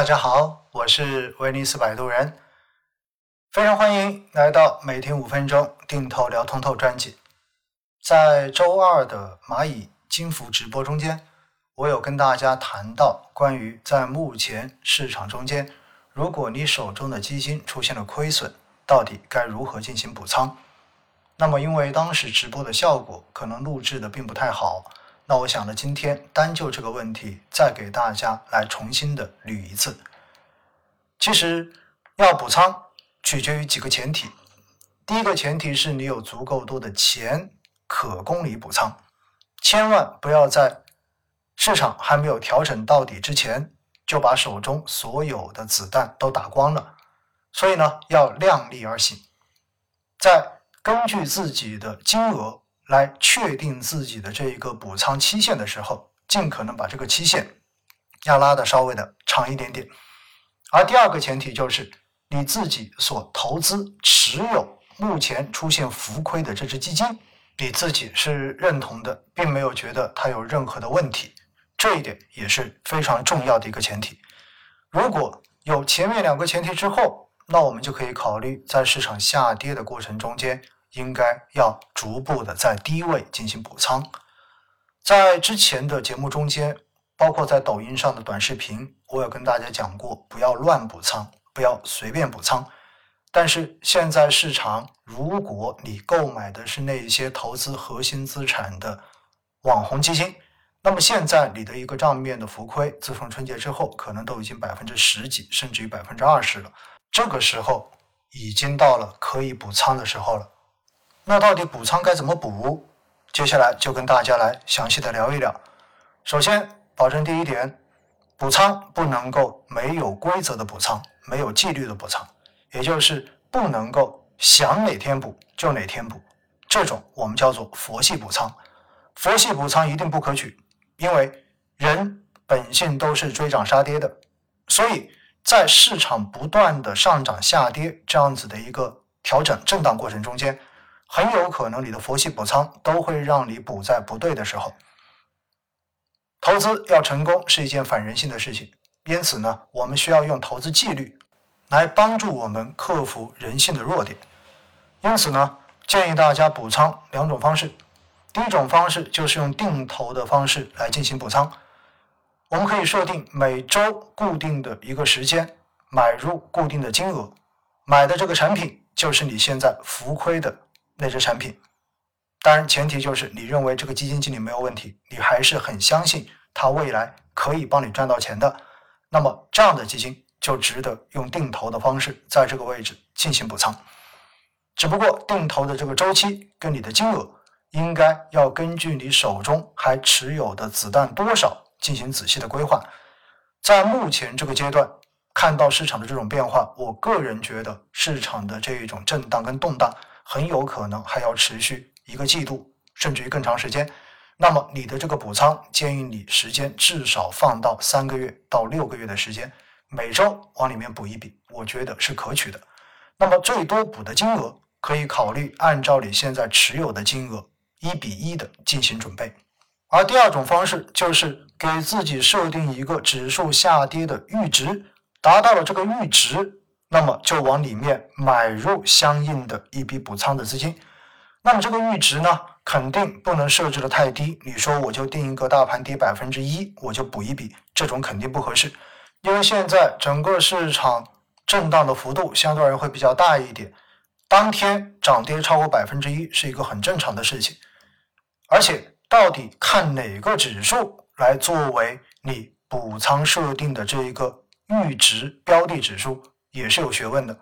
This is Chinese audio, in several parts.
大家好，我是威尼斯摆渡人，非常欢迎来到每天五分钟定投聊通透专辑。在周二的蚂蚁金服直播中间，我有跟大家谈到关于在目前市场中间，如果你手中的基金出现了亏损，到底该如何进行补仓？那么因为当时直播的效果可能录制的并不太好。那我想呢，今天单就这个问题，再给大家来重新的捋一次。其实要补仓，取决于几个前提。第一个前提是你有足够多的钱可供你补仓，千万不要在市场还没有调整到底之前，就把手中所有的子弹都打光了。所以呢，要量力而行，在根据自己的金额。来确定自己的这一个补仓期限的时候，尽可能把这个期限要拉的稍微的长一点点。而第二个前提就是你自己所投资持有目前出现浮亏的这只基金，你自己是认同的，并没有觉得它有任何的问题，这一点也是非常重要的一个前提。如果有前面两个前提之后，那我们就可以考虑在市场下跌的过程中间。应该要逐步的在低位进行补仓。在之前的节目中间，包括在抖音上的短视频，我有跟大家讲过，不要乱补仓，不要随便补仓。但是现在市场，如果你购买的是那一些投资核心资产的网红基金，那么现在你的一个账面的浮亏，自从春节之后，可能都已经百分之十几，甚至于百分之二十了。这个时候已经到了可以补仓的时候了。那到底补仓该怎么补？接下来就跟大家来详细的聊一聊。首先，保证第一点，补仓不能够没有规则的补仓，没有纪律的补仓，也就是不能够想哪天补就哪天补，这种我们叫做佛系补仓。佛系补仓一定不可取，因为人本性都是追涨杀跌的，所以在市场不断的上涨下跌这样子的一个调整震荡过程中间。很有可能你的佛系补仓都会让你补在不对的时候。投资要成功是一件反人性的事情，因此呢，我们需要用投资纪律来帮助我们克服人性的弱点。因此呢，建议大家补仓两种方式。第一种方式就是用定投的方式来进行补仓。我们可以设定每周固定的一个时间买入固定的金额，买的这个产品就是你现在浮亏的。那只产品，当然前提就是你认为这个基金经理没有问题，你还是很相信他未来可以帮你赚到钱的，那么这样的基金就值得用定投的方式在这个位置进行补仓。只不过定投的这个周期跟你的金额应该要根据你手中还持有的子弹多少进行仔细的规划。在目前这个阶段看到市场的这种变化，我个人觉得市场的这一种震荡跟动荡。很有可能还要持续一个季度，甚至于更长时间。那么你的这个补仓，建议你时间至少放到三个月到六个月的时间，每周往里面补一笔，我觉得是可取的。那么最多补的金额，可以考虑按照你现在持有的金额一比一的进行准备。而第二种方式就是给自己设定一个指数下跌的阈值，达到了这个阈值。那么就往里面买入相应的一笔补仓的资金。那么这个阈值呢，肯定不能设置的太低。你说我就定一个大盘跌百分之一，我就补一笔，这种肯定不合适。因为现在整个市场震荡的幅度相对而言会比较大一点，当天涨跌超过百分之一是一个很正常的事情。而且到底看哪个指数来作为你补仓设定的这一个阈值标的指数？也是有学问的。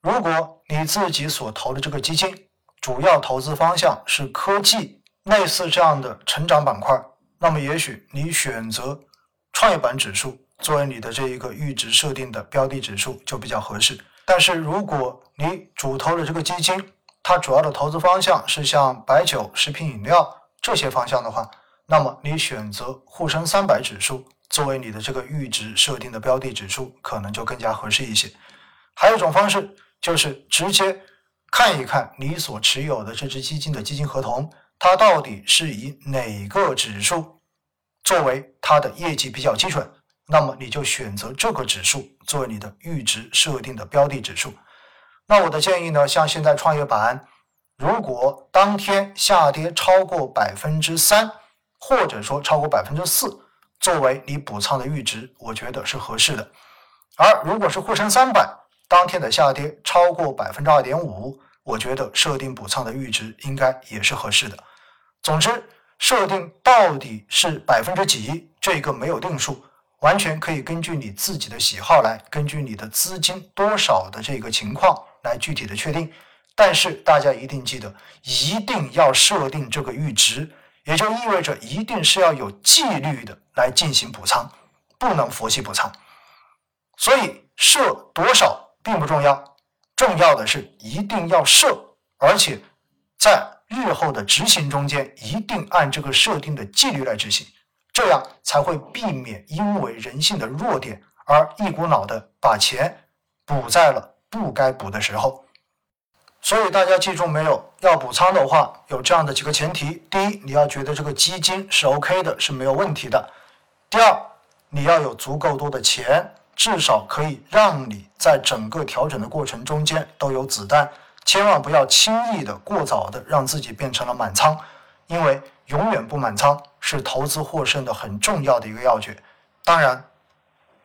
如果你自己所投的这个基金主要投资方向是科技类似这样的成长板块，那么也许你选择创业板指数作为你的这一个阈值设定的标的指数就比较合适。但是如果你主投的这个基金，它主要的投资方向是像白酒、食品饮料这些方向的话，那么你选择沪深三百指数。作为你的这个阈值设定的标的指数，可能就更加合适一些。还有一种方式，就是直接看一看你所持有的这只基金的基金合同，它到底是以哪个指数作为它的业绩比较基准，那么你就选择这个指数作为你的阈值设定的标的指数。那我的建议呢，像现在创业板，如果当天下跌超过百分之三，或者说超过百分之四，作为你补仓的阈值，我觉得是合适的。而如果是沪深三百当天的下跌超过百分之二点五，我觉得设定补仓的阈值应该也是合适的。总之，设定到底是百分之几，这个没有定数，完全可以根据你自己的喜好来，根据你的资金多少的这个情况来具体的确定。但是大家一定记得，一定要设定这个阈值。也就意味着一定是要有纪律的来进行补仓，不能佛系补仓。所以设多少并不重要，重要的是一定要设，而且在日后的执行中间一定按这个设定的纪律来执行，这样才会避免因为人性的弱点而一股脑的把钱补在了不该补的时候。所以大家记住没有？要补仓的话，有这样的几个前提：第一，你要觉得这个基金是 OK 的，是没有问题的；第二，你要有足够多的钱，至少可以让你在整个调整的过程中间都有子弹，千万不要轻易的、过早的让自己变成了满仓，因为永远不满仓是投资获胜的很重要的一个要诀。当然，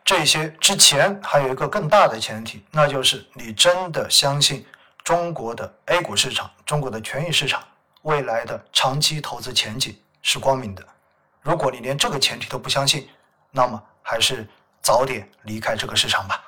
这些之前还有一个更大的前提，那就是你真的相信。中国的 A 股市场，中国的权益市场未来的长期投资前景是光明的。如果你连这个前提都不相信，那么还是早点离开这个市场吧。